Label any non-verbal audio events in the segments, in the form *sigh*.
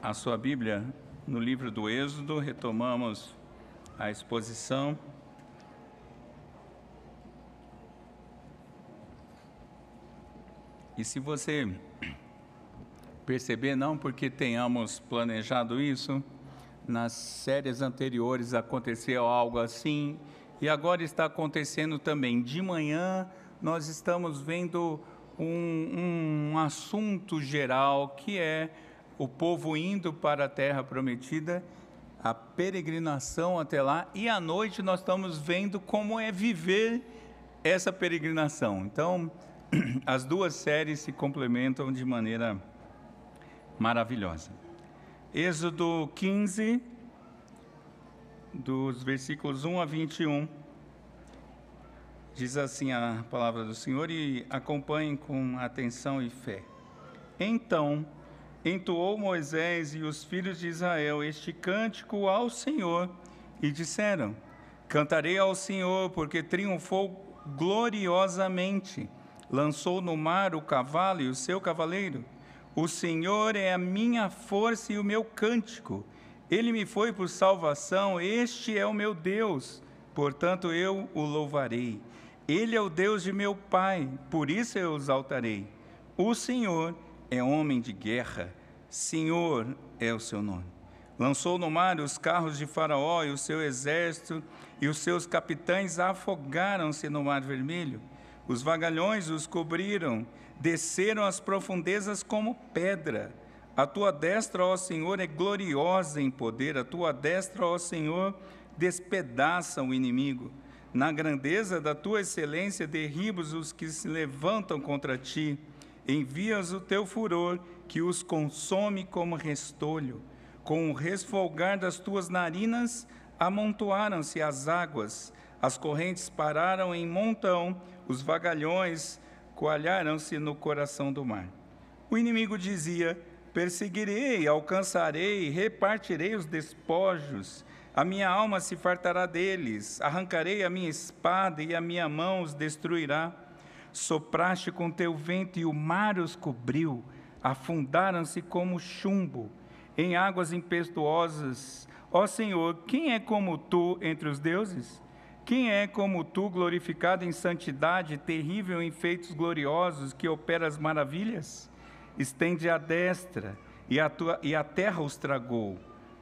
a sua Bíblia no livro do Êxodo, retomamos a exposição. E se você perceber, não porque tenhamos planejado isso, nas séries anteriores aconteceu algo assim, e agora está acontecendo também. De manhã, nós estamos vendo um, um assunto geral que é o povo indo para a terra prometida, a peregrinação até lá, e à noite nós estamos vendo como é viver essa peregrinação. Então, *clears throat* as duas séries se complementam de maneira maravilhosa. Êxodo 15, dos versículos 1 a 21. Diz assim a palavra do Senhor e acompanhem com atenção e fé. Então entoou Moisés e os filhos de Israel este cântico ao Senhor e disseram: Cantarei ao Senhor, porque triunfou gloriosamente. Lançou no mar o cavalo e o seu cavaleiro. O Senhor é a minha força e o meu cântico. Ele me foi por salvação, este é o meu Deus, portanto eu o louvarei. Ele é o Deus de meu pai, por isso eu o exaltarei. O Senhor é homem de guerra, Senhor é o seu nome. Lançou no mar os carros de Faraó e o seu exército, e os seus capitães afogaram-se no mar vermelho. Os vagalhões os cobriram, desceram às profundezas como pedra. A tua destra, ó Senhor, é gloriosa em poder, a tua destra, ó Senhor, despedaça o inimigo. Na grandeza da tua excelência, derribas os que se levantam contra ti. Envias o teu furor, que os consome como restolho. Com o resfolgar das tuas narinas, amontoaram-se as águas. As correntes pararam em montão, os vagalhões coalharam-se no coração do mar. O inimigo dizia: Perseguirei, alcançarei, repartirei os despojos a minha alma se fartará deles, arrancarei a minha espada e a minha mão os destruirá. Sopraste com teu vento e o mar os cobriu, afundaram-se como chumbo em águas impetuosas. Ó Senhor, quem é como tu entre os deuses? Quem é como tu, glorificado em santidade, terrível em feitos gloriosos, que operas maravilhas? Estende a destra, e a, tua, e a terra os tragou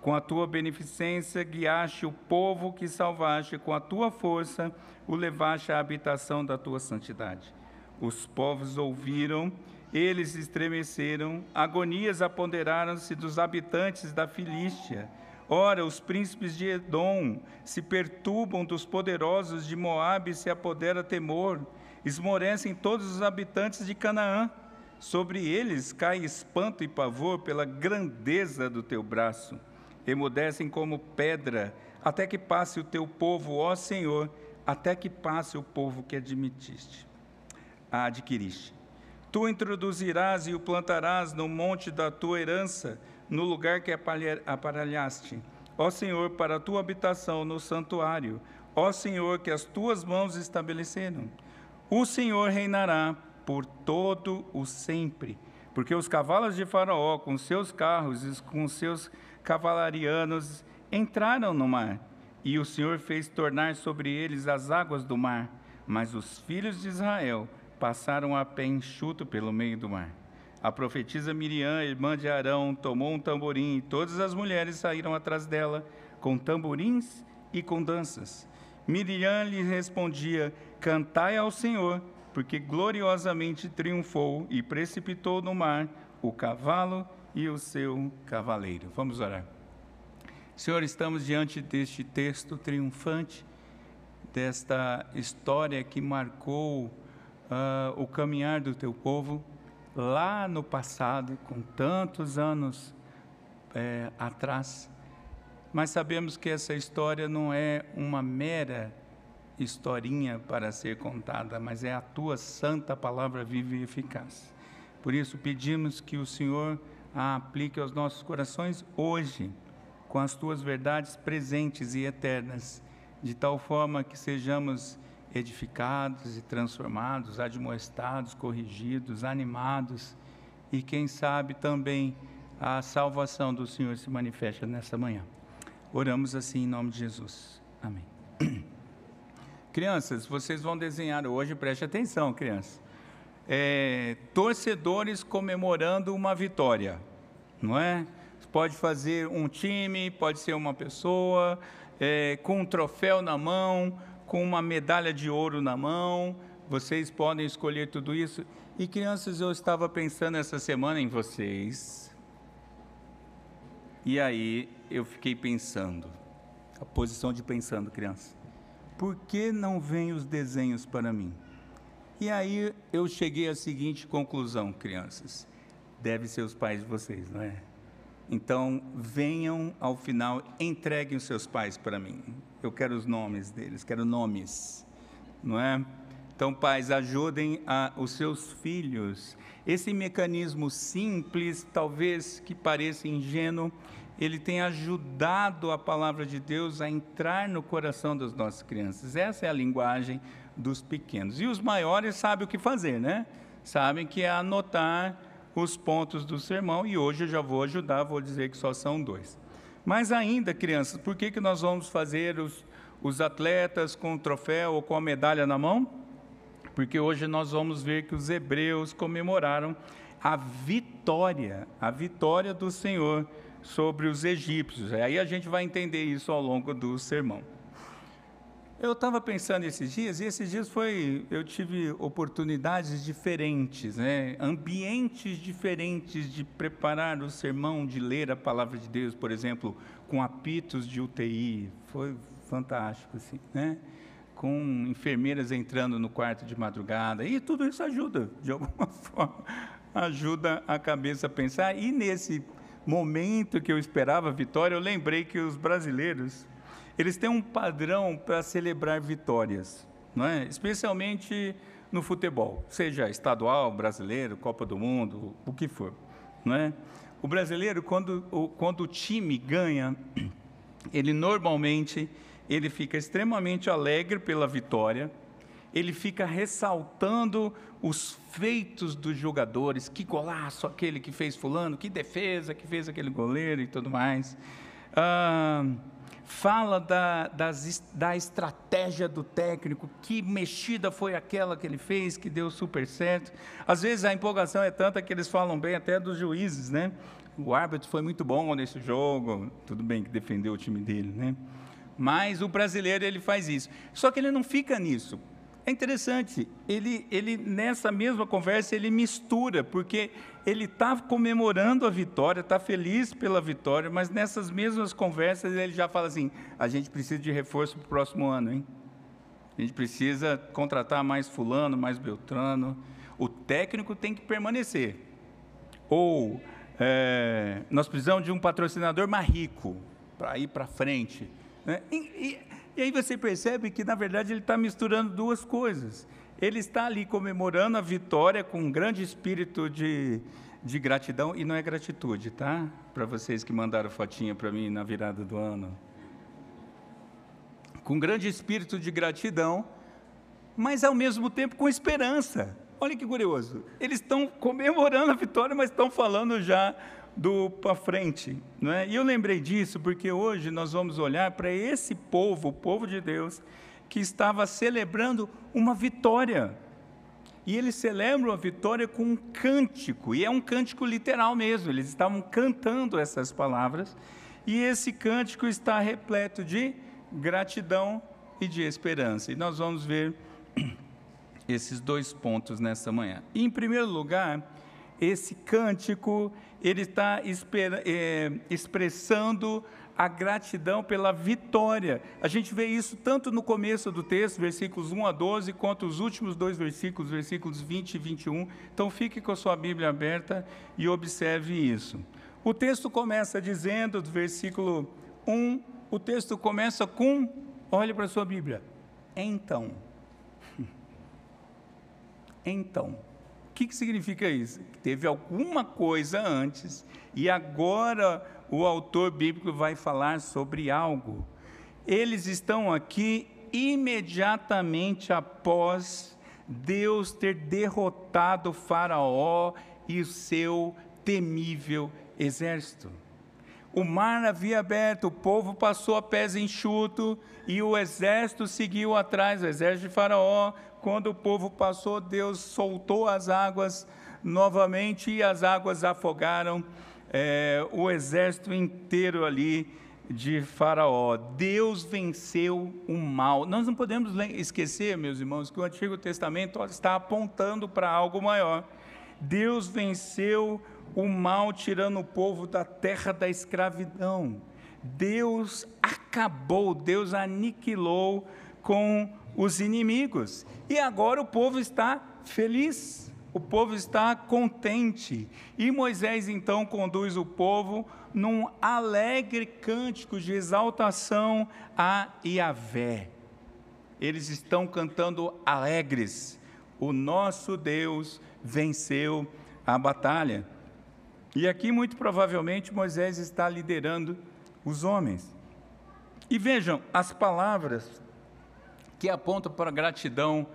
com a tua beneficência guiaste o povo que salvaste, com a tua força o levaste à habitação da tua santidade. Os povos ouviram, eles estremeceram, agonias apoderaram-se dos habitantes da Filístia. Ora, os príncipes de Edom se perturbam dos poderosos de Moabe se apodera temor, esmorecem todos os habitantes de Canaã. Sobre eles cai espanto e pavor pela grandeza do teu braço emudecem como pedra, até que passe o teu povo, ó Senhor, até que passe o povo que admitiste, adquiriste. Tu introduzirás e o plantarás no monte da tua herança, no lugar que aparelhaste. Ó Senhor, para a tua habitação no santuário. Ó Senhor, que as tuas mãos estabeleceram. O Senhor reinará por todo o sempre, porque os cavalos de Faraó, com seus carros e com seus cavalarianos entraram no mar, e o Senhor fez tornar sobre eles as águas do mar, mas os filhos de Israel passaram a pé enxuto pelo meio do mar. A profetisa Miriam, irmã de Arão, tomou um tamborim e todas as mulheres saíram atrás dela com tamborins e com danças. Miriam lhe respondia: Cantai ao Senhor, porque gloriosamente triunfou e precipitou no mar o cavalo e o seu cavaleiro. Vamos orar. Senhor, estamos diante deste texto triunfante, desta história que marcou uh, o caminhar do teu povo lá no passado, com tantos anos é, atrás. Mas sabemos que essa história não é uma mera historinha para ser contada, mas é a tua santa palavra viva e eficaz. Por isso pedimos que o Senhor a aplique aos nossos corações hoje, com as tuas verdades presentes e eternas, de tal forma que sejamos edificados e transformados, admoestados, corrigidos, animados e, quem sabe, também a salvação do Senhor se manifesta nessa manhã. Oramos assim em nome de Jesus. Amém. *clears throat* Crianças, vocês vão desenhar hoje, preste atenção, crianças. É, torcedores comemorando uma vitória, não é? Pode fazer um time, pode ser uma pessoa, é, com um troféu na mão, com uma medalha de ouro na mão. Vocês podem escolher tudo isso. E crianças, eu estava pensando essa semana em vocês. E aí eu fiquei pensando, a posição de pensando, criança. Por que não vêm os desenhos para mim? E aí eu cheguei à seguinte conclusão, crianças. Deve ser os pais de vocês, não é? Então, venham ao final, entreguem os seus pais para mim. Eu quero os nomes deles, quero nomes, não é? Então, pais, ajudem a, os seus filhos. Esse mecanismo simples, talvez que pareça ingênuo, ele tem ajudado a palavra de Deus a entrar no coração das nossas crianças. Essa é a linguagem dos pequenos. E os maiores sabem o que fazer, né? Sabem que é anotar os pontos do sermão e hoje eu já vou ajudar, vou dizer que só são dois. Mas ainda, crianças, por que, que nós vamos fazer os, os atletas com o troféu ou com a medalha na mão? Porque hoje nós vamos ver que os hebreus comemoraram a vitória, a vitória do Senhor sobre os egípcios. Aí a gente vai entender isso ao longo do sermão. Eu estava pensando esses dias, e esses dias foi, eu tive oportunidades diferentes, né? ambientes diferentes de preparar o sermão, de ler a palavra de Deus, por exemplo, com apitos de UTI, foi fantástico, assim, né? com enfermeiras entrando no quarto de madrugada, e tudo isso ajuda, de alguma *laughs* forma, ajuda a cabeça a pensar, e nesse momento que eu esperava a vitória, eu lembrei que os brasileiros, eles têm um padrão para celebrar vitórias, não é? especialmente no futebol, seja estadual, brasileiro, Copa do Mundo, o que for. Não é? O brasileiro, quando o, quando o time ganha, ele normalmente ele fica extremamente alegre pela vitória, ele fica ressaltando os feitos dos jogadores, que golaço aquele que fez fulano, que defesa que fez aquele goleiro e tudo mais. Ah, fala da, das, da estratégia do técnico, que mexida foi aquela que ele fez, que deu super certo. Às vezes a empolgação é tanta que eles falam bem até dos juízes, né? O árbitro foi muito bom nesse jogo, tudo bem que defendeu o time dele, né? Mas o brasileiro ele faz isso. Só que ele não fica nisso. É interessante, ele, ele nessa mesma conversa ele mistura, porque ele está comemorando a vitória, está feliz pela vitória, mas nessas mesmas conversas ele já fala assim: a gente precisa de reforço para o próximo ano, hein? A gente precisa contratar mais fulano, mais beltrano. O técnico tem que permanecer. Ou é, nós precisamos de um patrocinador mais rico para ir para frente. Né? E, e, e aí você percebe que, na verdade, ele está misturando duas coisas. Ele está ali comemorando a vitória com um grande espírito de, de gratidão, e não é gratitude, tá? Para vocês que mandaram fotinha para mim na virada do ano. Com grande espírito de gratidão, mas ao mesmo tempo com esperança. Olha que curioso. Eles estão comemorando a vitória, mas estão falando já do para frente. Não é? E eu lembrei disso porque hoje nós vamos olhar para esse povo, o povo de Deus, que estava celebrando uma vitória. E eles celebram a vitória com um cântico, e é um cântico literal mesmo, eles estavam cantando essas palavras, e esse cântico está repleto de gratidão e de esperança. E nós vamos ver *clears throat* esses dois pontos nessa manhã. Em primeiro lugar, esse cântico ele está é, expressando a gratidão pela vitória. A gente vê isso tanto no começo do texto, versículos 1 a 12, quanto os últimos dois versículos, versículos 20 e 21. Então fique com a sua Bíblia aberta e observe isso. O texto começa dizendo, do versículo 1, o texto começa com, olhe para a sua Bíblia, então. *laughs* Então que, que significa isso? Teve alguma coisa antes e agora o autor bíblico vai falar sobre algo. Eles estão aqui imediatamente após Deus ter derrotado Faraó e o seu temível exército. O mar havia aberto, o povo passou a pés enxuto e o exército seguiu atrás, o exército de Faraó. Quando o povo passou, Deus soltou as águas novamente e as águas afogaram é, o exército inteiro ali de Faraó. Deus venceu o mal. Nós não podemos esquecer, meus irmãos, que o Antigo Testamento está apontando para algo maior. Deus venceu o mal, tirando o povo da terra da escravidão. Deus acabou, Deus aniquilou com os inimigos. E agora o povo está feliz, o povo está contente. E Moisés então conduz o povo num alegre cântico de exaltação a Yahvé. Eles estão cantando alegres. O nosso Deus venceu a batalha. E aqui, muito provavelmente, Moisés está liderando os homens. E vejam as palavras que apontam para a gratidão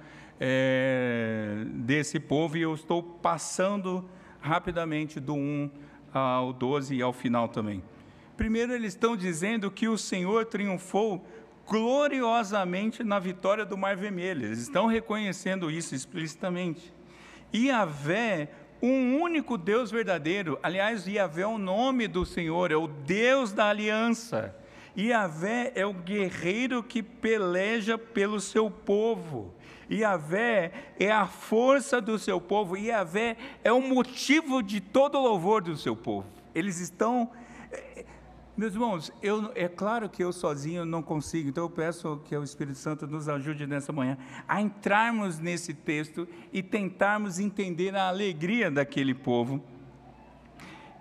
é, desse povo, e eu estou passando rapidamente do 1 ao 12 e ao final também. Primeiro, eles estão dizendo que o Senhor triunfou gloriosamente na vitória do Mar Vermelho, eles estão reconhecendo isso explicitamente. Yahvé um único Deus verdadeiro. Aliás, Yahvé é o nome do Senhor, é o Deus da aliança. Yahvé é o guerreiro que peleja pelo seu povo. Yahvé é a força do seu povo. Yahvé é o motivo de todo o louvor do seu povo. Eles estão meus irmãos, eu, é claro que eu sozinho não consigo, então eu peço que o Espírito Santo nos ajude nessa manhã a entrarmos nesse texto e tentarmos entender a alegria daquele povo.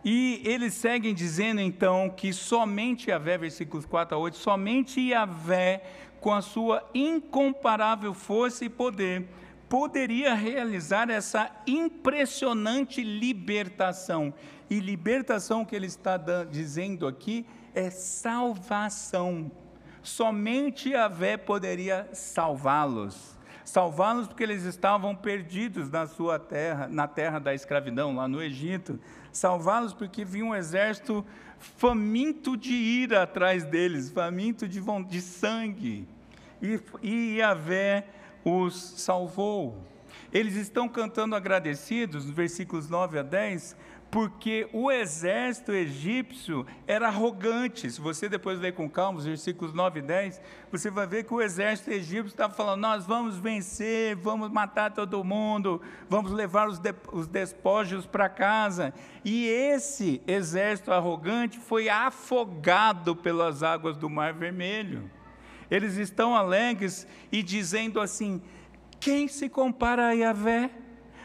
E eles seguem dizendo então que somente Yahvé, versículos 4 a 8, somente Yahvé, com a sua incomparável força e poder, poderia realizar essa impressionante libertação. E libertação que ele está dizendo aqui é salvação. Somente Yahvé poderia salvá-los. Salvá-los porque eles estavam perdidos na sua terra, na terra da escravidão, lá no Egito. Salvá-los porque vinha um exército faminto de ira atrás deles, faminto de, de sangue. E, e Yahvé os salvou. Eles estão cantando agradecidos, versículos 9 a 10, porque o exército egípcio era arrogante. Se você depois ler com calma os versículos 9 e 10, você vai ver que o exército egípcio estava falando: nós vamos vencer, vamos matar todo mundo, vamos levar os, de, os despojos para casa. E esse exército arrogante foi afogado pelas águas do Mar Vermelho. Eles estão alegres e dizendo assim: quem se compara a Yahvé?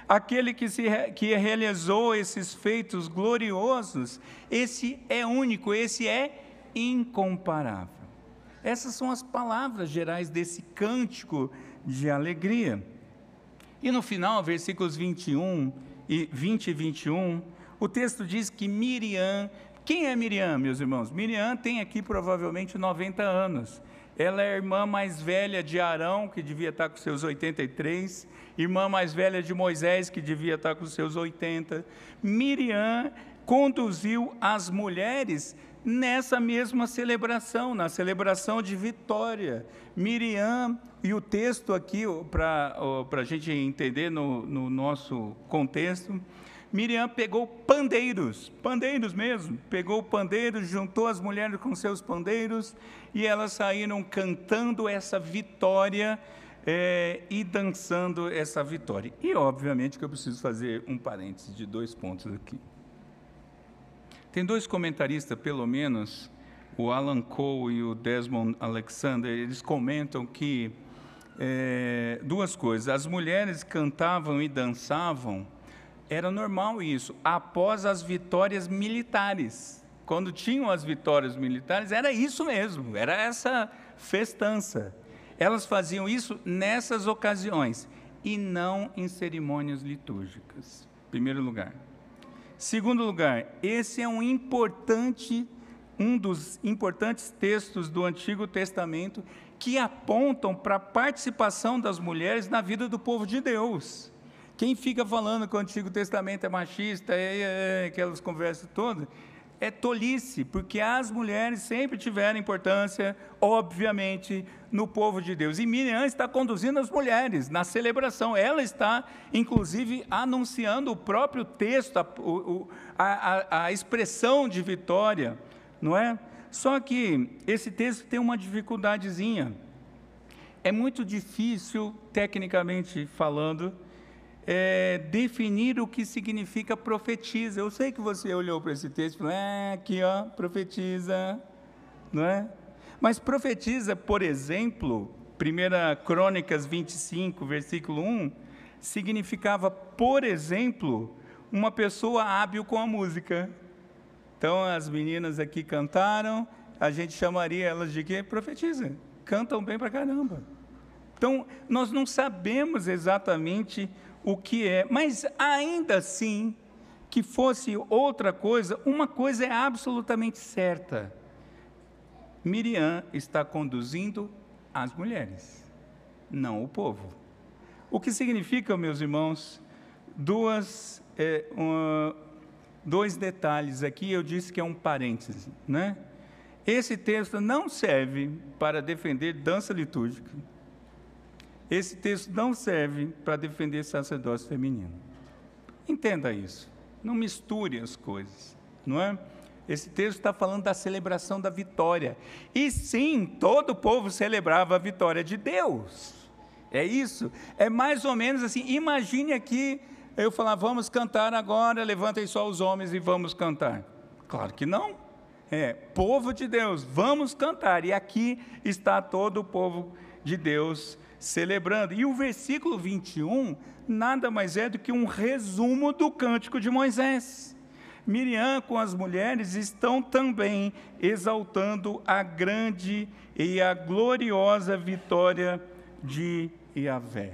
Aquele que, se, que realizou esses feitos gloriosos, esse é único, esse é incomparável. Essas são as palavras gerais desse cântico de alegria. E no final, versículos 21 e 20 e 21, o texto diz que Miriam, quem é Miriam, meus irmãos? Miriam tem aqui provavelmente 90 anos. Ela é a irmã mais velha de Arão, que devia estar com seus 83, irmã mais velha de Moisés, que devia estar com seus 80. Miriam conduziu as mulheres nessa mesma celebração, na celebração de vitória. Miriam, e o texto aqui, para a gente entender no, no nosso contexto, Miriam pegou pandeiros, pandeiros mesmo, pegou pandeiros, juntou as mulheres com seus pandeiros e elas saíram cantando essa vitória é, e dançando essa vitória. E obviamente que eu preciso fazer um parênteses de dois pontos aqui. Tem dois comentaristas, pelo menos, o Alan Cole e o Desmond Alexander, eles comentam que é, duas coisas: as mulheres cantavam e dançavam era normal isso, após as vitórias militares. Quando tinham as vitórias militares, era isso mesmo, era essa festança. Elas faziam isso nessas ocasiões e não em cerimônias litúrgicas. Primeiro lugar. Segundo lugar, esse é um importante um dos importantes textos do Antigo Testamento que apontam para a participação das mulheres na vida do povo de Deus Quem fica falando que o Antigo Testamento é machista, é, é, é, aquelas conversas todas, é tolice, porque as mulheres sempre tiveram importância, obviamente, no povo de Deus. E Miriam está conduzindo as mulheres na celebração. Ela está, inclusive, anunciando o próprio texto, a, a, a expressão de vitória, não é? Só que esse texto tem uma dificuldadezinha. É muito difícil, tecnicamente falando, é, definir o que significa profetiza. Eu sei que você olhou para esse texto e falou, é, aqui ó, profetiza, não é? Mas profetiza, por exemplo, 1 Crônicas 25, versículo 1, significava, por exemplo, uma pessoa hábil com a música. Então as meninas aqui cantaram, a gente chamaria elas de quê? Profetiza. Cantam bem pra caramba. Então, nós não sabemos exatamente o que é, mas ainda assim, que fosse outra coisa, uma coisa é absolutamente certa: Miriam está conduzindo as mulheres, não o povo. O que significa, meus irmãos, duas, é, dois detalhes aqui, eu disse que é um parêntese, né? Esse texto não serve para defender dança litúrgica esse texto não serve para defender sacerdócio feminino. Entenda isso. Não misture as coisas, não é? Esse texto está falando da celebração da vitória. E sim, todo o povo celebrava a vitória de Deus. É isso. É mais ou menos assim. Imagine aqui eu falar, vamos cantar agora, levantem só os homens e vamos cantar. Claro que não. É, povo de Deus, vamos cantar. E aqui está todo o povo de Deus celebrando. E o versículo 21 nada mais é do que um resumo do cântico de Moisés. Miriam com as mulheres estão também exaltando a grande e a gloriosa vitória de Yahvé.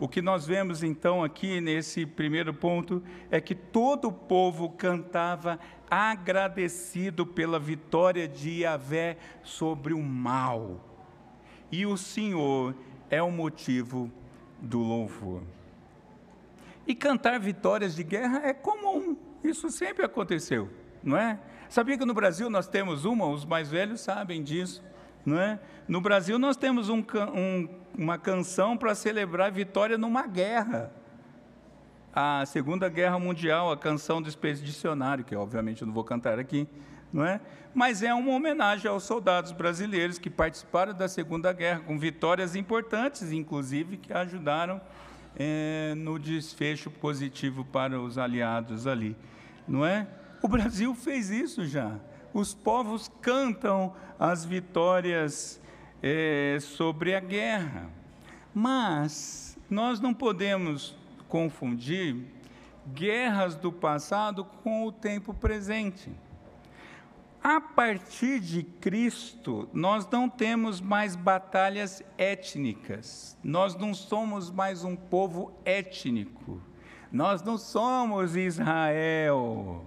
O que nós vemos então aqui nesse primeiro ponto é que todo o povo cantava agradecido pela vitória de Yahvé sobre o mal. E o Senhor é o motivo do louvor. E cantar vitórias de guerra é comum, isso sempre aconteceu, não é? Sabia que no Brasil nós temos uma, os mais velhos sabem disso, não é? No Brasil nós temos um, um, uma canção para celebrar vitória numa guerra. A Segunda Guerra Mundial, a canção do expedicionário, que obviamente eu não vou cantar aqui, não é? Mas é uma homenagem aos soldados brasileiros que participaram da Segunda Guerra, com vitórias importantes, inclusive, que ajudaram é, no desfecho positivo para os aliados ali, não é? O Brasil fez isso já. Os povos cantam as vitórias é, sobre a guerra, mas nós não podemos confundir guerras do passado com o tempo presente. A partir de Cristo, nós não temos mais batalhas étnicas, nós não somos mais um povo étnico, nós não somos Israel,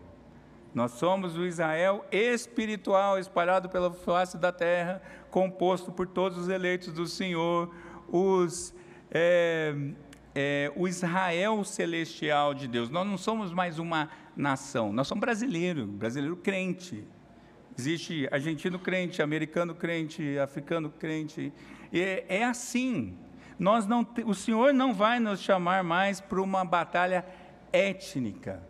nós somos o Israel espiritual espalhado pela face da terra, composto por todos os eleitos do Senhor, os, é, é, o Israel celestial de Deus. Nós não somos mais uma nação, nós somos brasileiro, brasileiro crente. Existe argentino crente, americano crente, africano crente. É, é assim. Nós não, o Senhor não vai nos chamar mais para uma batalha étnica.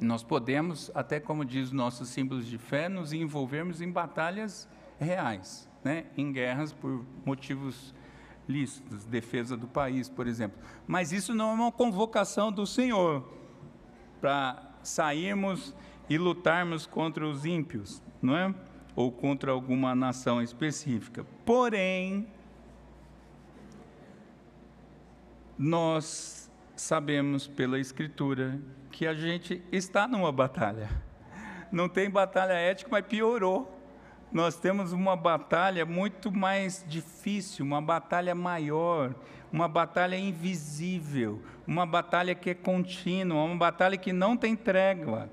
Nós podemos, até como diz nossos símbolos de fé, nos envolvermos em batalhas reais, né? em guerras por motivos lícitos, defesa do país, por exemplo. Mas isso não é uma convocação do Senhor para sairmos e lutarmos contra os ímpios, não é? Ou contra alguma nação específica. Porém, nós sabemos pela Escritura que a gente está numa batalha. Não tem batalha ética, mas piorou. Nós temos uma batalha muito mais difícil, uma batalha maior, uma batalha invisível, uma batalha que é contínua, uma batalha que não tem trégua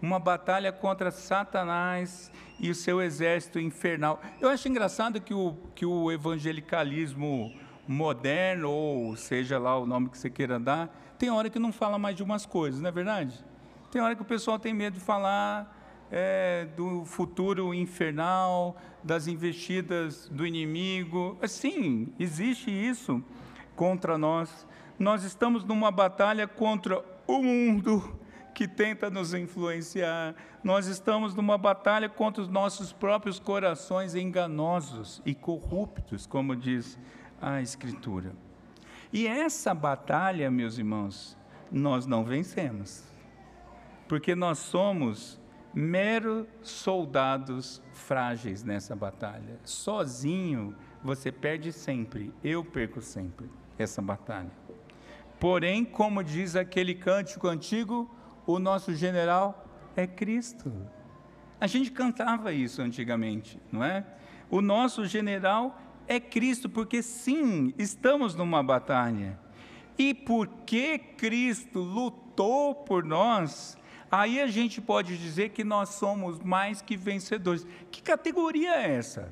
uma batalha contra Satanás e o seu exército infernal. Eu acho engraçado que o, que o evangelicalismo moderno, ou seja lá o nome que você queira dar, tem hora que não fala mais de umas coisas, não é verdade? Tem hora que o pessoal tem medo de falar é, do futuro infernal, das investidas do inimigo. Sim, existe isso contra nós. Nós estamos numa batalha contra o mundo que tenta nos influenciar. Nós estamos numa batalha contra os nossos próprios corações enganosos e corruptos, como diz a Escritura. E essa batalha, meus irmãos, nós não vencemos, porque nós somos meros soldados frágeis nessa batalha. Sozinho você perde sempre, eu perco sempre essa batalha. Porém, como diz aquele cântico antigo, o nosso general é Cristo. A gente cantava isso antigamente, não é? O nosso general é Cristo, porque sim, estamos numa batalha. E porque Cristo lutou por nós, aí a gente pode dizer que nós somos mais que vencedores. Que categoria é essa?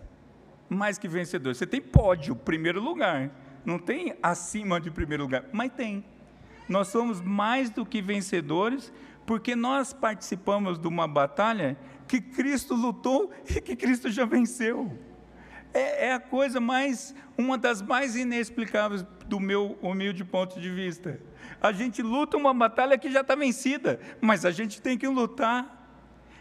Mais que vencedores. Você tem pódio, primeiro lugar. Não tem acima de primeiro lugar, mas tem. Nós somos mais do que vencedores, porque nós participamos de uma batalha que Cristo lutou *laughs* e que Cristo já venceu é, é a coisa mais, uma das mais inexplicáveis do meu humilde ponto de vista. A gente luta uma batalha que já está vencida, mas a gente tem que lutar.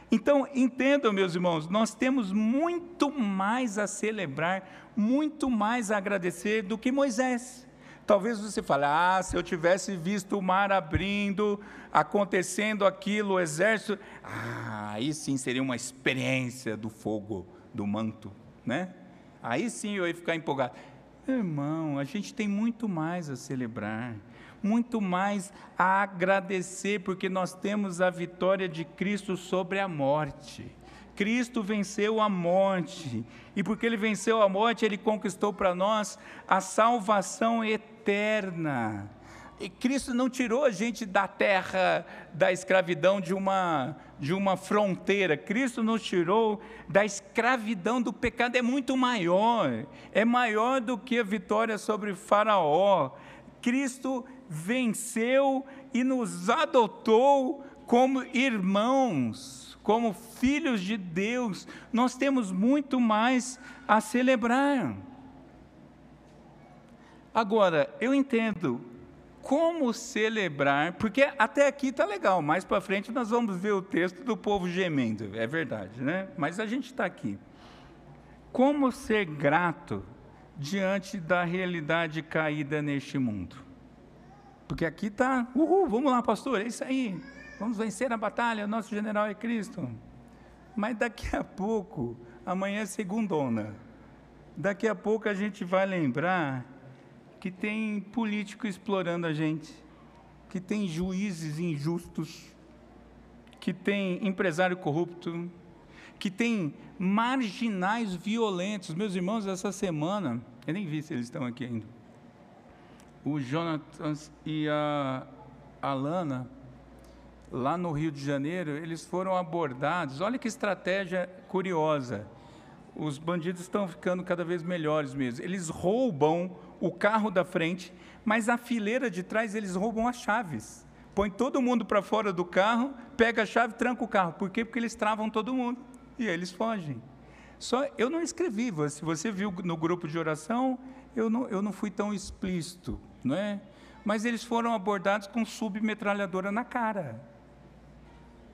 Então, entendam, meus irmãos, nós temos muito mais a celebrar, muito mais a agradecer do que Moisés. Talvez você fale, ah, se eu tivesse visto o mar abrindo, acontecendo aquilo, o exército, ah, aí sim seria uma experiência do fogo, do manto, né? Aí sim eu ia ficar empolgado. Irmão, a gente tem muito mais a celebrar, muito mais a agradecer, porque nós temos a vitória de Cristo sobre a morte. Cristo venceu a morte, e porque Ele venceu a morte, Ele conquistou para nós a salvação eterna. E Cristo não tirou a gente da terra da escravidão de uma, de uma fronteira. Cristo nos tirou da escravidão do pecado. É muito maior. É maior do que a vitória sobre Faraó. Cristo venceu e nos adotou como irmãos, como filhos de Deus. Nós temos muito mais a celebrar. Agora, eu entendo como celebrar, porque até aqui está legal, mais para frente nós vamos ver o texto do povo gemendo, é verdade, né? Mas a gente está aqui. Como ser grato diante da realidade caída neste mundo? Porque aqui está, uhul, vamos lá, pastor, é isso aí, vamos vencer a batalha, nosso general é Cristo. Mas daqui a pouco, amanhã é segundona, daqui a pouco a gente vai lembrar que tem político explorando a gente, que tem juízes injustos, que tem empresário corrupto, que tem marginais violentos. Meus irmãos, essa semana, eu nem vi se eles estão aqui ainda. O Jonathan e a Alana, lá no Rio de Janeiro, eles foram abordados. Olha que estratégia curiosa. Os bandidos estão ficando cada vez melhores mesmo. Eles roubam o carro da frente, mas a fileira de trás eles roubam as chaves. Põe todo mundo para fora do carro, pega a chave, tranca o carro. Por quê? Porque eles travam todo mundo e eles fogem. Só eu não escrevi, se você viu no grupo de oração, eu não, eu não fui tão explícito, não é? Mas eles foram abordados com submetralhadora na cara.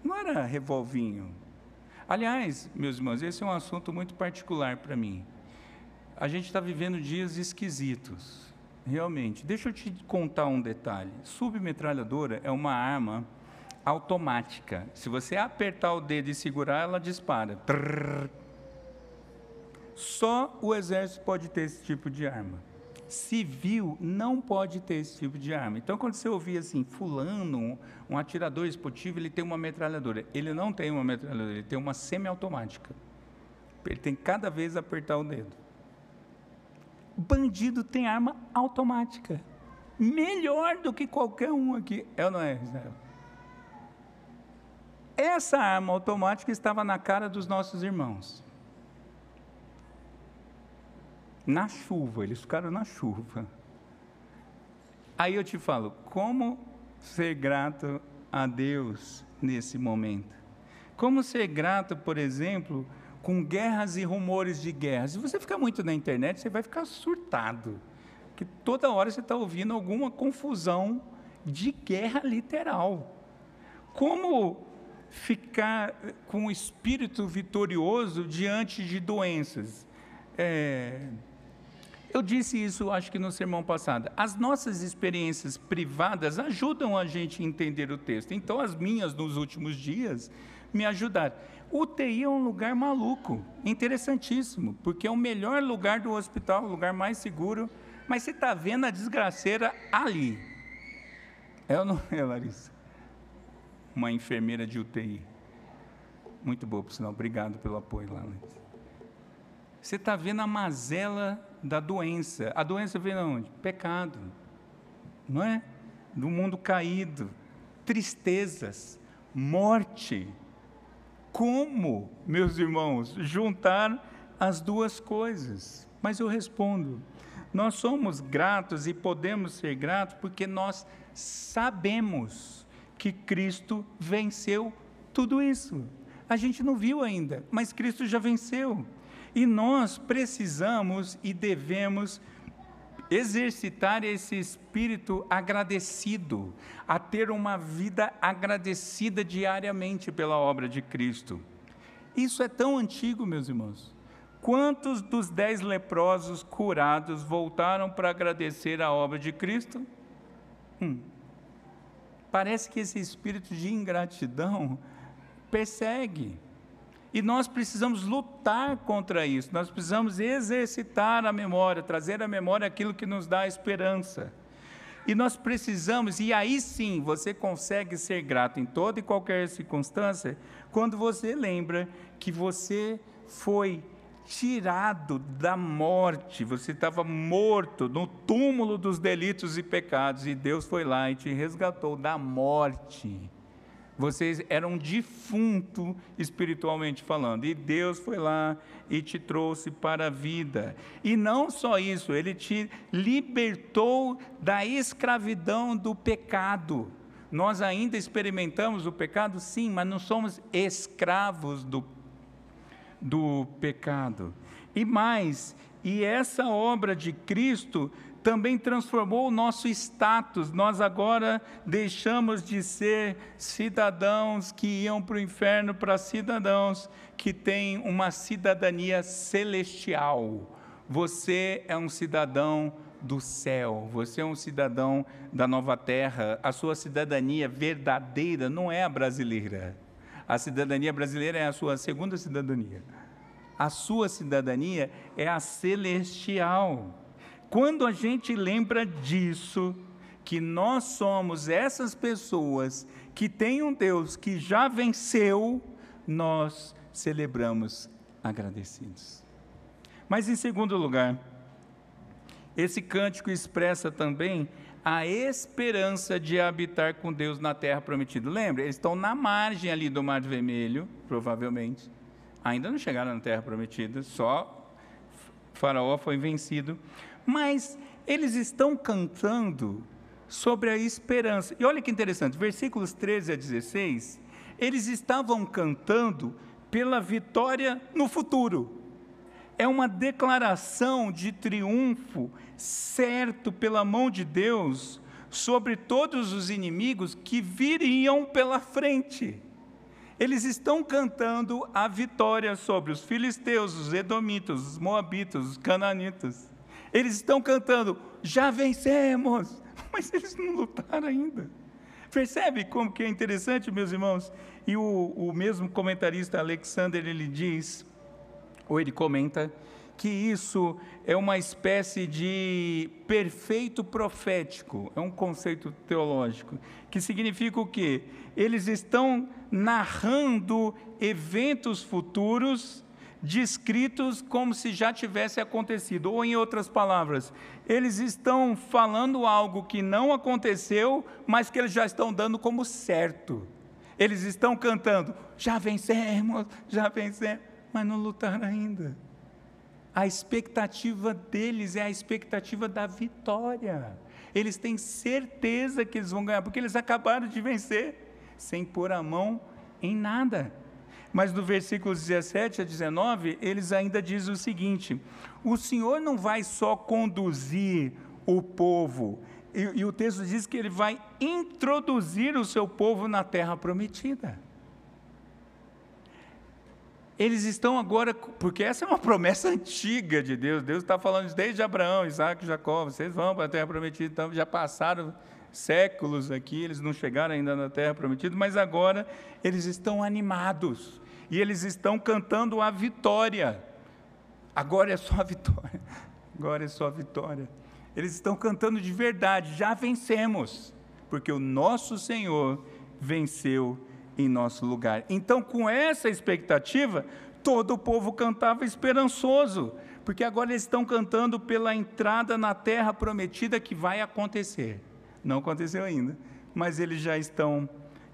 Não era revolvinho. Aliás, meus irmãos, esse é um assunto muito particular para mim a gente está vivendo dias esquisitos, realmente. Deixa eu te contar um detalhe: submetralhadora é uma arma automática. Se você apertar o dedo e segurar, ela dispara. Só o exército pode ter esse tipo de arma. Civil não pode ter esse tipo de arma. Então, quando você ouvir assim, fulano, um atirador esportivo, ele tem uma metralhadora. Ele não tem uma metralhadora, ele tem uma semiautomática. Ele tem cada vez apertar o dedo bandido tem arma automática. Melhor do que qualquer um aqui. É ou não é, Israel? Essa arma automática estava na cara dos nossos irmãos. Na chuva, eles ficaram na chuva. Aí eu te falo, como ser grato a Deus nesse momento? Como ser grato, por exemplo, com guerras e rumores de guerras? Se você ficar muito na internet, você vai ficar surtado. Que toda hora você está ouvindo alguma confusão de guerra literal. Como ficar com o espírito vitorioso diante de doenças? É, eu disse isso, acho que no sermão passado. As nossas experiências privadas ajudam a gente a entender o texto. Então, as minhas nos últimos dias me ajudaram. UTI é um lugar maluco, interessantíssimo, porque é o melhor lugar do hospital, o lugar mais seguro. Mas você está vendo a desgraceira ali. É ou não *laughs* é, Larissa? Uma enfermeira de UTI. Muito boa, por sinal. Obrigado pelo apoio Larissa. Você está vendo a mazela da doença. A doença vem de onde? Pecado. Não é? Do mundo caído. Tristezas. Morte. Como, meus irmãos, juntar as duas coisas? Mas eu respondo: nós somos gratos e podemos ser gratos porque nós sabemos que Cristo venceu tudo isso. A gente não viu ainda, mas Cristo já venceu. E nós precisamos e devemos exercitar esse espírito agradecido, a ter uma vida agradecida diariamente pela obra de Cristo. Isso é tão antigo, meus irmãos. Quantos dos dez leprosos curados voltaram para agradecer a obra de Cristo? Hum. Parece que esse espírito de ingratidão persegue. E nós precisamos lutar contra isso, nós precisamos exercitar a memória, trazer à memória aquilo que nos dá esperança. E nós precisamos, e aí sim você consegue ser grato em toda e qualquer circunstância, quando você lembra que você foi tirado da morte, você estava morto no túmulo dos delitos e pecados, e Deus foi lá e te resgatou da morte. Vocês eram defunto espiritualmente falando, e Deus foi lá e te trouxe para a vida. E não só isso, ele te libertou da escravidão do pecado. Nós ainda experimentamos o pecado, sim, mas não somos escravos do, do pecado. E mais, e essa obra de Cristo também transformou o nosso status. Nós agora deixamos de ser cidadãos que iam para o inferno para cidadãos que têm uma cidadania celestial. Você é um cidadão do céu, você é um cidadão da nova terra. A sua cidadania verdadeira não é a brasileira. A cidadania brasileira é a sua segunda cidadania. A sua cidadania é a celestial. Quando a gente lembra disso, que nós somos essas pessoas que têm um Deus que já venceu, nós celebramos agradecidos. Mas em segundo lugar, esse cântico expressa também a esperança de habitar com Deus na terra prometida. Lembra? Eles estão na margem ali do Mar Vermelho, provavelmente. Ainda não chegaram na terra prometida, só Faraó foi vencido mas eles estão cantando sobre a esperança. E olha que interessante, versículos 13 a 16, eles estavam cantando pela vitória no futuro. É uma declaração de triunfo certo pela mão de Deus sobre todos os inimigos que viriam pela frente. Eles estão cantando a vitória sobre os filisteus, os edomitas, os moabitas, os cananitas. Eles estão cantando, já vencemos, *laughs* mas eles não lutaram ainda. Percebe como que é interessante, meus irmãos? E o, o mesmo comentarista Alexander, ele diz, ou ele comenta, que isso é uma espécie de perfeito profético, é um conceito teológico, que significa o quê? Eles estão narrando eventos futuros descritos como se já tivesse acontecido, ou em outras palavras, eles estão falando algo que não aconteceu, mas que eles já estão dando como certo. Eles estão cantando, já vencemos, já vencemos, mas não lutaram ainda. A expectativa deles é a expectativa da vitória. Eles têm certeza que eles vão ganhar, porque eles acabaram de vencer, sem pôr a mão em nada. Mas no versículos 17 a 19, eles ainda dizem o seguinte: o Senhor não vai só conduzir o povo, e, e o texto diz que ele vai introduzir o seu povo na terra prometida. Eles estão agora, porque essa é uma promessa antiga de Deus. Deus está falando desde Abraão, Isaac, Jacó. Vocês vão para a terra prometida. Então, já passaram séculos aqui, eles não chegaram ainda na terra prometida, mas agora eles estão animados e eles estão cantando a vitória. Agora é só a vitória. Agora é só a vitória. Eles estão cantando de verdade, já vencemos, porque o nosso Senhor venceu em nosso lugar. Então, com essa expectativa, todo o povo cantava esperançoso, porque agora eles estão cantando pela entrada na terra prometida que vai acontecer. Não aconteceu ainda, mas eles já estão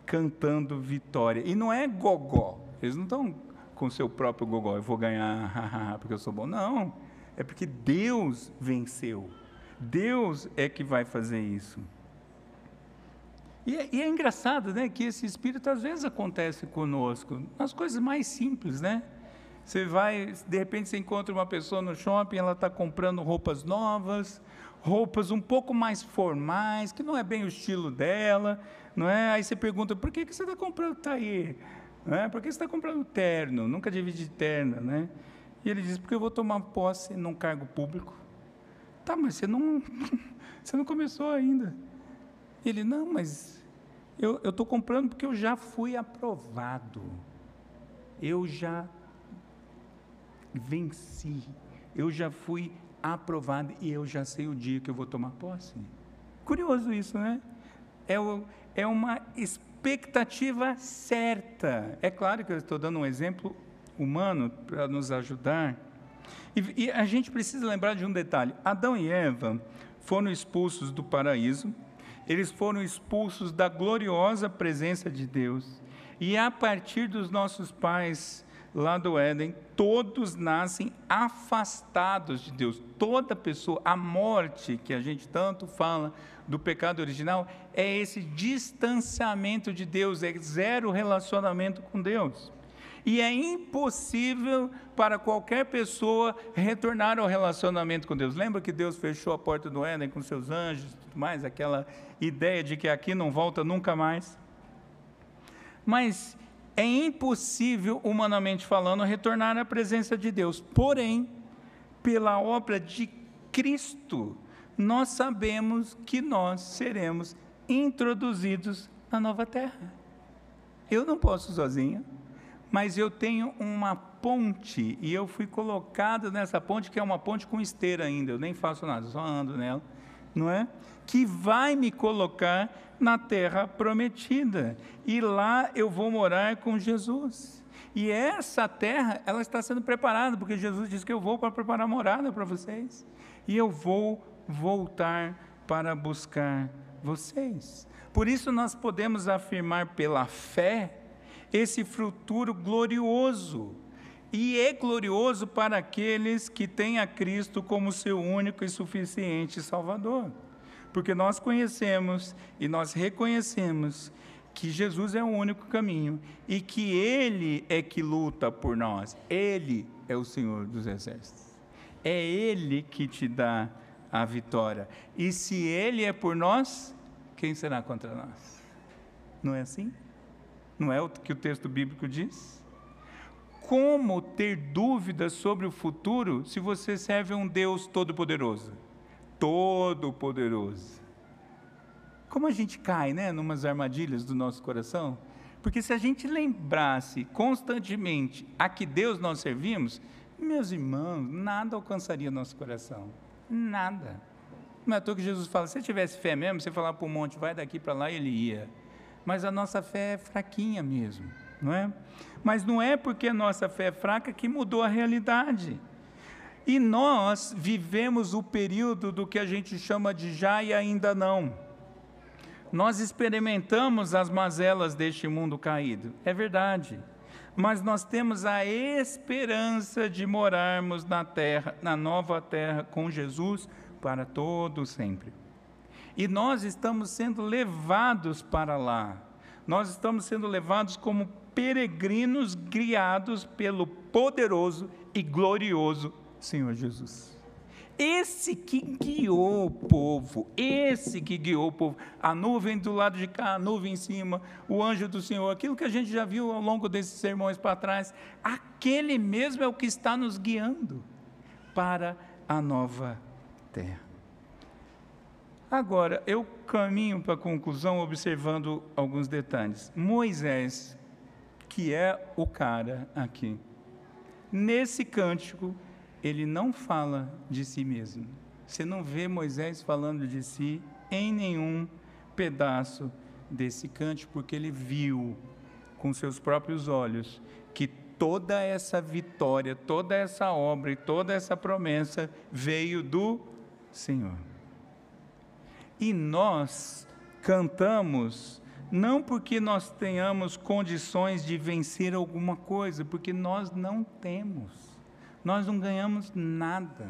cantando vitória. E não é gogó, eles não estão com seu próprio gogó, eu vou ganhar *laughs* porque eu sou bom. Não, é porque Deus venceu. Deus é que vai fazer isso. E é, e é, engraçado, né, que esse espírito às vezes acontece conosco, nas coisas mais simples, né? Você vai, de repente você encontra uma pessoa no shopping, ela está comprando roupas novas, roupas um pouco mais formais, que não é bem o estilo dela, não é? Aí você pergunta, por que, que você está comprando taí? Não é? Por que você está comprando terno? Nunca divide terno, né? E ele diz, porque eu vou tomar posse num cargo público. Tá, mas você não, *laughs* você não começou ainda. Ele, não, mas eu estou comprando porque eu já fui aprovado. Eu já venci. Eu já fui aprovado e eu já sei o dia que eu vou tomar posse. Curioso isso, né? É, o, é uma expectativa certa. É claro que eu estou dando um exemplo humano para nos ajudar. E, e a gente precisa lembrar de um detalhe: Adão e Eva foram expulsos do paraíso eles foram expulsos da gloriosa presença de Deus. E a partir dos nossos pais lá do Éden, todos nascem afastados de Deus. Toda pessoa, a morte que a gente tanto fala do pecado original, é esse distanciamento de Deus, é zero relacionamento com Deus. E é impossível para qualquer pessoa retornar ao relacionamento com Deus. Lembra que Deus fechou a porta do Éden com seus anjos tudo mais, aquela ideia de que aqui não volta nunca mais? Mas é impossível, humanamente falando, retornar à presença de Deus. Porém, pela obra de Cristo, nós sabemos que nós seremos introduzidos na nova terra. Eu não posso sozinho mas eu tenho uma ponte e eu fui colocado nessa ponte que é uma ponte com esteira ainda, eu nem faço nada, só ando nela, não é? Que vai me colocar na terra prometida e lá eu vou morar com Jesus. E essa terra, ela está sendo preparada, porque Jesus disse que eu vou para preparar morada para vocês. E eu vou voltar para buscar vocês. Por isso nós podemos afirmar pela fé esse futuro glorioso. E é glorioso para aqueles que têm a Cristo como seu único e suficiente Salvador. Porque nós conhecemos e nós reconhecemos que Jesus é o único caminho e que Ele é que luta por nós. Ele é o Senhor dos Exércitos. É Ele que te dá a vitória. E se Ele é por nós, quem será contra nós? Não é assim? Não é o que o texto bíblico diz? Como ter dúvidas sobre o futuro se você serve a um Deus todo-poderoso? Todo-poderoso. Como a gente cai, né, numas armadilhas do nosso coração? Porque se a gente lembrasse constantemente a que Deus nós servimos, meus irmãos, nada alcançaria nosso coração. Nada. Não é à toa que Jesus fala: se tivesse fé mesmo, você falar para o monte, vai daqui para lá, ele ia mas a nossa fé é fraquinha mesmo, não é? Mas não é porque a nossa fé é fraca que mudou a realidade. E nós vivemos o período do que a gente chama de já e ainda não. Nós experimentamos as mazelas deste mundo caído, é verdade. mas nós temos a esperança de morarmos na terra, na nova terra com Jesus para todo sempre. E nós estamos sendo levados para lá. Nós estamos sendo levados como peregrinos guiados pelo poderoso e glorioso Senhor Jesus. Esse que guiou o povo, esse que guiou o povo, a nuvem do lado de cá, a nuvem em cima, o anjo do Senhor, aquilo que a gente já viu ao longo desses sermões para trás, aquele mesmo é o que está nos guiando para a nova terra. Agora, eu caminho para a conclusão observando alguns detalhes. Moisés, que é o cara aqui, nesse cântico, ele não fala de si mesmo. Você não vê Moisés falando de si em nenhum pedaço desse cântico, porque ele viu com seus próprios olhos que toda essa vitória, toda essa obra e toda essa promessa veio do Senhor. E nós cantamos não porque nós tenhamos condições de vencer alguma coisa, porque nós não temos nós não ganhamos nada.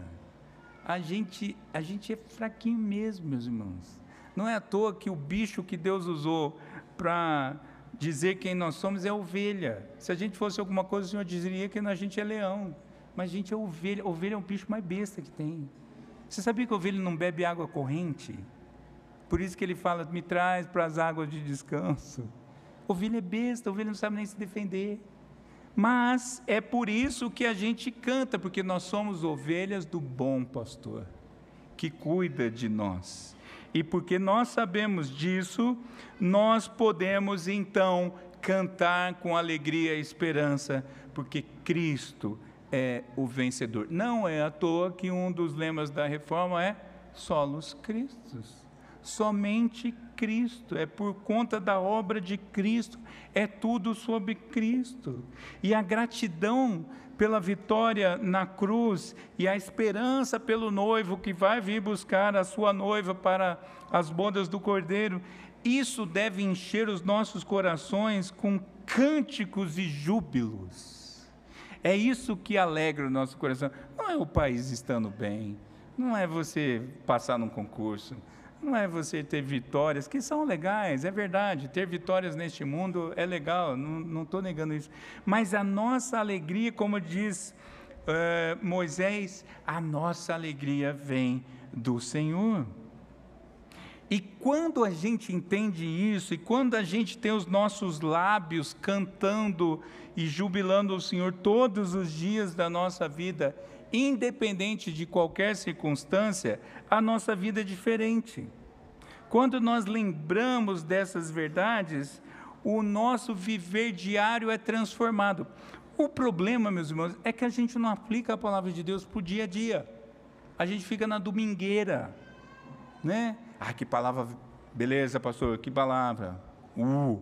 A gente, a gente é fraquinho mesmo, meus irmãos. Não é à toa que o bicho que Deus usou para dizer quem nós somos é ovelha. Se a gente fosse alguma coisa, o Senhor diria que a gente é leão. Mas a gente é ovelha. Ovelha é o bicho mais besta que tem. Você sabia que ovelha não bebe água corrente? Por isso que ele fala, me traz para as águas de descanso. Ovelha é besta, ovelha não sabe nem se defender. Mas é por isso que a gente canta, porque nós somos ovelhas do bom pastor, que cuida de nós. E porque nós sabemos disso, nós podemos então cantar com alegria e esperança, porque Cristo é o vencedor. Não é à toa que um dos lemas da reforma é solos Cristos. Somente Cristo, é por conta da obra de Cristo, é tudo sobre Cristo. E a gratidão pela vitória na cruz e a esperança pelo noivo que vai vir buscar a sua noiva para as bodas do Cordeiro, isso deve encher os nossos corações com cânticos e júbilos. É isso que alegra o nosso coração. Não é o país estando bem, não é você passar num concurso, não é você ter vitórias, que são legais, é verdade, ter vitórias neste mundo é legal, não estou negando isso. Mas a nossa alegria, como diz uh, Moisés, a nossa alegria vem do Senhor. E quando a gente entende isso, e quando a gente tem os nossos lábios cantando e jubilando o Senhor todos os dias da nossa vida, independente de qualquer circunstância, a nossa vida é diferente. Quando nós lembramos dessas verdades, o nosso viver diário é transformado. O problema, meus irmãos, é que a gente não aplica a palavra de Deus para o dia a dia. A gente fica na domingueira, né? Ah, que palavra, beleza, pastor, que palavra. Uh,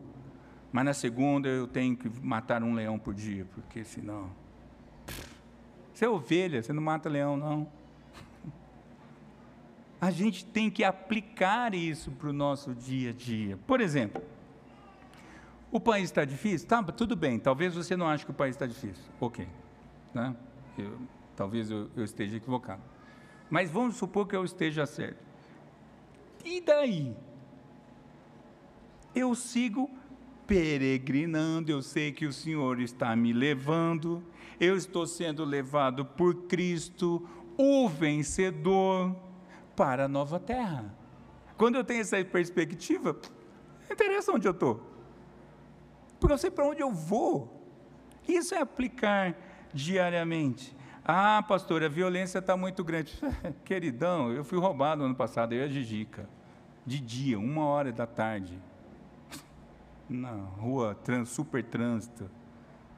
mas na segunda eu tenho que matar um leão por dia, porque senão. Você é ovelha, você não mata leão, não a gente tem que aplicar isso para o nosso dia a dia. Por exemplo, o país está difícil? Tá, tudo bem, talvez você não ache que o país está difícil. Ok. Né? Eu, talvez eu, eu esteja equivocado. Mas vamos supor que eu esteja certo. E daí? Eu sigo peregrinando, eu sei que o Senhor está me levando, eu estou sendo levado por Cristo, o vencedor para a nova terra. Quando eu tenho essa perspectiva, não interessa onde eu estou, porque eu sei para onde eu vou. Isso é aplicar diariamente. Ah, pastor, a violência está muito grande. *laughs* Queridão, eu fui roubado ano passado, eu e a Gigica, de dia, uma hora da tarde, na rua, trans, super trânsito.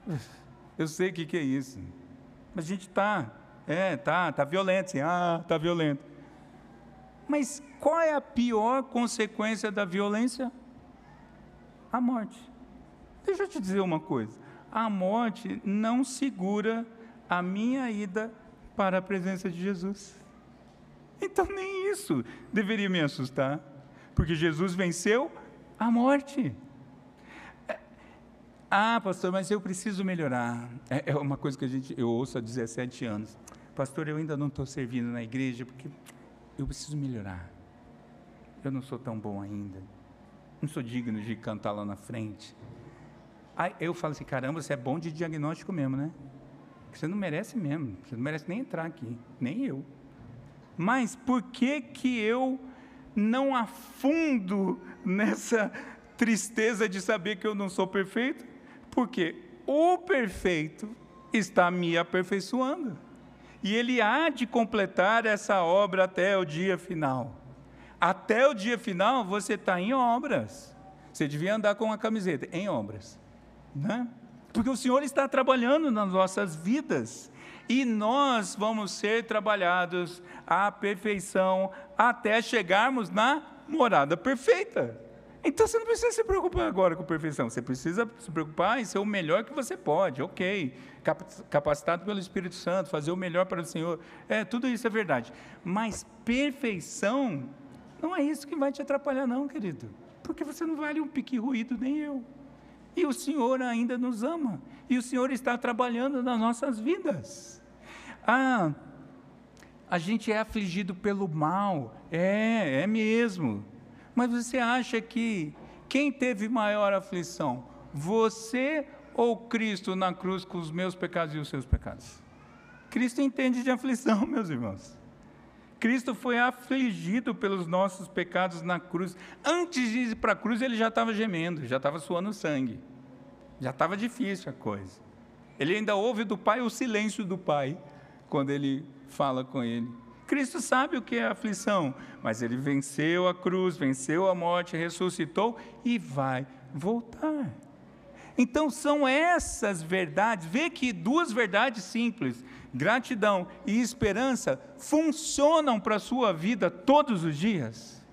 *laughs* Eu sei o que, que é isso. Mas a gente está, é, tá, tá violento, sim. Ah, tá violento. Mas qual é a pior consequência da violência? A morte. Deixa eu te dizer uma coisa: a morte não segura a minha ida para a presença de Jesus. Então, nem isso deveria me assustar, porque Jesus venceu a morte. Ah, pastor, mas eu preciso melhorar. É, é uma coisa que a gente, eu ouço há 17 anos. Pastor, eu ainda não estou servindo na igreja porque eu preciso melhorar. Eu não sou tão bom ainda. Não sou digno de cantar lá na frente. Aí eu falo assim, caramba, você é bom de diagnóstico mesmo, né? Você não merece mesmo. Você não merece nem entrar aqui, nem eu. Mas por que que eu não afundo nessa tristeza de saber que eu não sou perfeito? Porque o perfeito está me aperfeiçoando. E ele há de completar essa obra até o dia final. Até o dia final você está em obras. Você devia andar com a camiseta, em obras. Né? Porque o Senhor está trabalhando nas nossas vidas. E nós vamos ser trabalhados à perfeição até chegarmos na morada perfeita. Então você não precisa se preocupar agora com perfeição, você precisa se preocupar em ser o melhor que você pode, ok. Capacitado pelo Espírito Santo, fazer o melhor para o Senhor. É, tudo isso é verdade. Mas perfeição não é isso que vai te atrapalhar, não, querido. Porque você não vale um pique ruído, nem eu. E o Senhor ainda nos ama. E o Senhor está trabalhando nas nossas vidas. Ah, a gente é afligido pelo mal. É, é mesmo. Mas você acha que quem teve maior aflição? Você ou Cristo na cruz com os meus pecados e os seus pecados? Cristo entende de aflição, *laughs* meus irmãos. Cristo foi afligido pelos nossos pecados na cruz. Antes de ir para a cruz, ele já estava gemendo, já estava suando sangue. Já estava difícil a coisa. Ele ainda ouve do Pai o silêncio do Pai quando ele fala com ele. Cristo sabe o que é aflição, mas ele venceu a cruz, venceu a morte, ressuscitou e vai voltar. Então são essas verdades, vê que duas verdades simples, gratidão e esperança, funcionam para a sua vida todos os dias.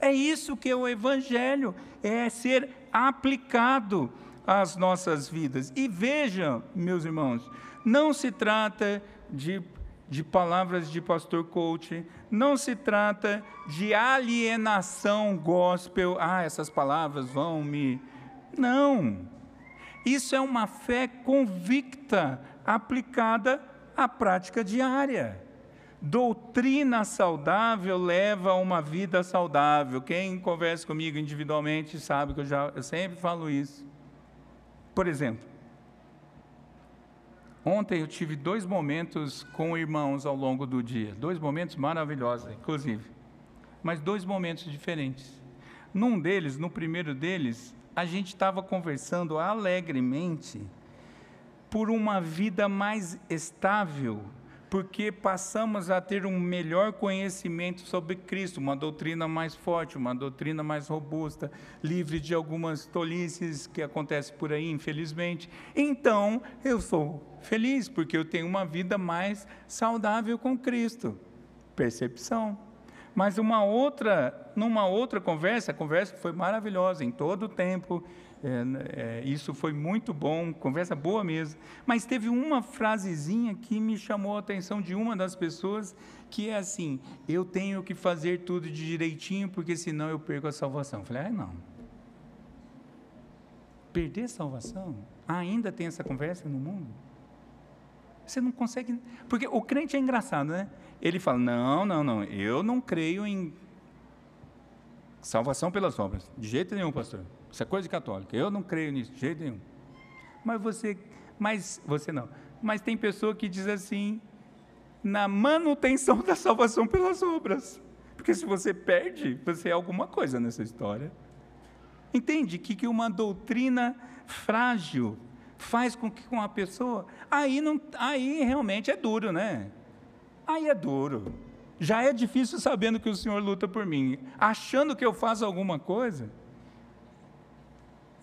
É isso que é o Evangelho, é ser aplicado às nossas vidas. E vejam, meus irmãos, não se trata de de palavras de pastor coach, não se trata de alienação gospel, ah, essas palavras vão me. Não. Isso é uma fé convicta, aplicada à prática diária. Doutrina saudável leva a uma vida saudável. Quem conversa comigo individualmente sabe que eu, já, eu sempre falo isso. Por exemplo, Ontem eu tive dois momentos com irmãos ao longo do dia, dois momentos maravilhosos, inclusive, mas dois momentos diferentes. Num deles, no primeiro deles, a gente estava conversando alegremente por uma vida mais estável porque passamos a ter um melhor conhecimento sobre Cristo, uma doutrina mais forte, uma doutrina mais robusta, livre de algumas tolices que acontecem por aí, infelizmente. Então, eu sou feliz, porque eu tenho uma vida mais saudável com Cristo. Percepção. Mas uma outra, numa outra conversa, a conversa foi maravilhosa em todo o tempo, é, é, isso foi muito bom, conversa boa mesmo. Mas teve uma frasezinha que me chamou a atenção de uma das pessoas, que é assim: eu tenho que fazer tudo de direitinho, porque senão eu perco a salvação. Eu falei, ah, não. Perder a salvação? Ainda tem essa conversa no mundo? Você não consegue. Porque o crente é engraçado, né? Ele fala: não, não, não, eu não creio em salvação pelas obras. De jeito nenhum, pastor. Isso é coisa de católica. Eu não creio nisso, de jeito nenhum. Mas você, mas você não. Mas tem pessoa que diz assim, na manutenção da salvação pelas obras. Porque se você perde, você é alguma coisa nessa história. Entende que, que uma doutrina frágil faz com que uma pessoa. Aí, não, aí realmente é duro, né? Aí é duro. Já é difícil sabendo que o Senhor luta por mim. Achando que eu faço alguma coisa,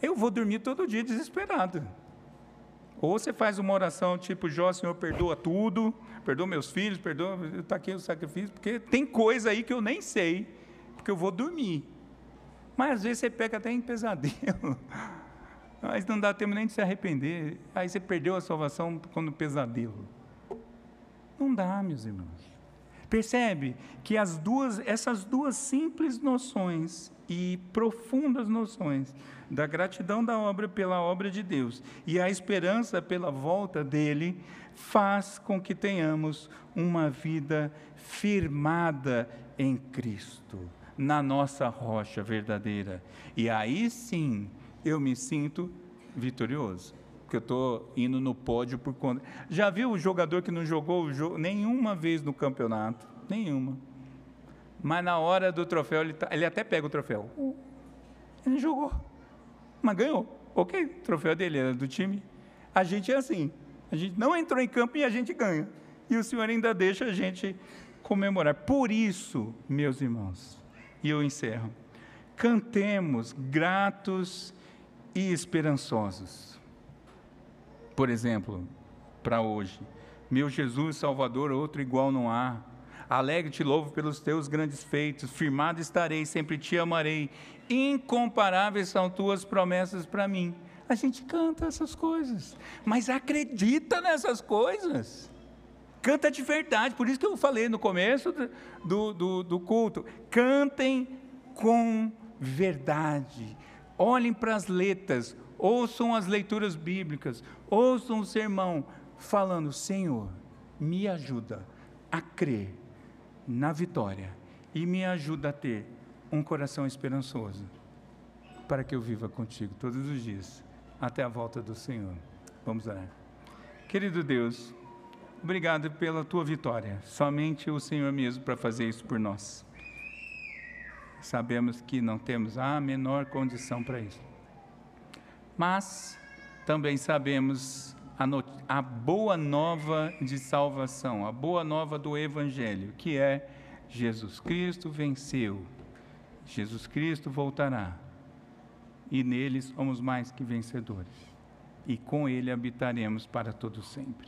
eu vou dormir todo dia desesperado. Ou você faz uma oração tipo, Jó, Senhor, perdoa tudo, perdoa meus filhos, perdoa, está aqui o sacrifício, porque tem coisa aí que eu nem sei, porque eu vou dormir. Mas às vezes você pega até em pesadelo. *laughs* Mas não dá tempo nem de se arrepender. Aí você perdeu a salvação quando pesadelo. Não dá, meus irmãos. Percebe que as duas, essas duas simples noções e profundas noções da gratidão da obra pela obra de Deus e a esperança pela volta dele faz com que tenhamos uma vida firmada em Cristo, na nossa rocha verdadeira. E aí sim eu me sinto vitorioso porque eu estou indo no pódio por conta. Já viu o jogador que não jogou jogo nenhuma vez no campeonato? Nenhuma. Mas na hora do troféu, ele, tá, ele até pega o troféu. Ele jogou. Mas ganhou. Ok, troféu dele era do time. A gente é assim. A gente não entrou em campo e a gente ganha. E o Senhor ainda deixa a gente comemorar. Por isso, meus irmãos, e eu encerro, cantemos gratos e esperançosos por exemplo, para hoje. Meu Jesus Salvador, outro igual não há. Alegre te louvo pelos teus grandes feitos, firmado estarei, sempre te amarei. Incomparáveis são tuas promessas para mim. A gente canta essas coisas, mas acredita nessas coisas. Canta de verdade, por isso que eu falei no começo do, do, do culto. Cantem com verdade. Olhem para as letras, ouçam as leituras bíblicas, ouçam o sermão, falando: Senhor, me ajuda a crer na vitória e me ajuda a ter um coração esperançoso, para que eu viva contigo todos os dias, até a volta do Senhor. Vamos orar. Querido Deus, obrigado pela tua vitória, somente o Senhor mesmo para fazer isso por nós. Sabemos que não temos a menor condição para isso mas também sabemos a, a, boa nova de salvação, a boa nova do Evangelho, que é Jesus Cristo venceu, Jesus Cristo voltará, e nele somos mais que vencedores, e com ele habitaremos para todo sempre.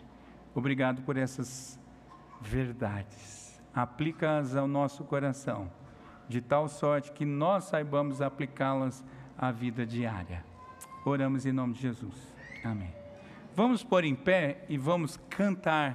Obrigado por essas verdades. Aplica-as ao nosso coração, de tal sorte que nós saibamos aplicá-las à vida diária Oramos em nome de Jesus. Amém. Vamos pôr em pé e vamos cantar